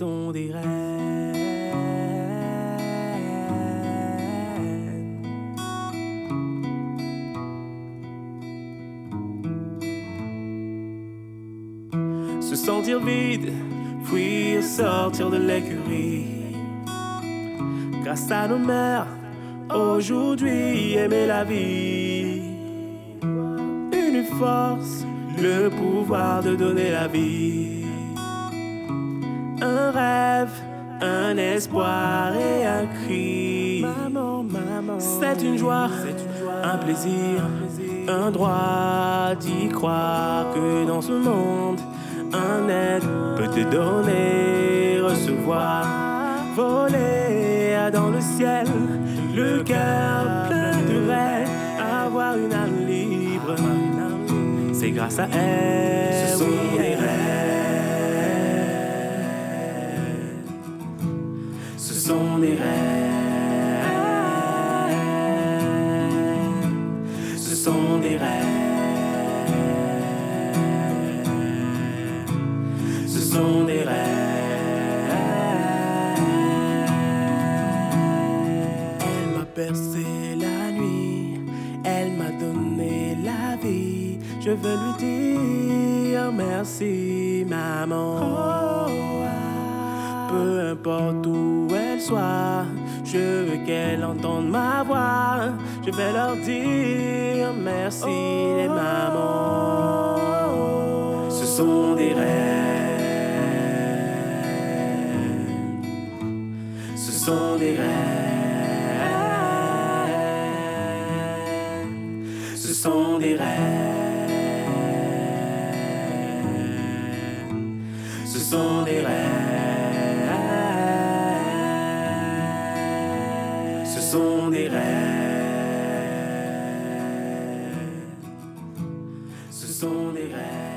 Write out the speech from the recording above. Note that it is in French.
des. Se sentir vide, fuir, sortir de l'écurie. Grâce à nos mères, aujourd'hui aimer la vie. Une force, le pouvoir de donner la vie un rêve, un espoir et un cri. Maman, maman, c'est une joie, un plaisir, un droit d'y croire que dans ce monde, un aide peut te donner, recevoir, voler dans le ciel, le cœur plein de rêves, avoir une âme libre. C'est grâce à elle, ce sont des rêves. Sont des rêves. Ce sont des rêves. Ce sont des rêves. Elle m'a percé la nuit. Elle m'a donné la vie. Je veux lui dire merci, maman. Peu importe où elle soit, je veux qu'elle entende ma voix. Je vais leur dire merci, les mamans. Ce sont des rêves. Ce sont des rêves. Ce sont des rêves. Ce sont des rêves. Sont des rêves. Ce sont des rêves.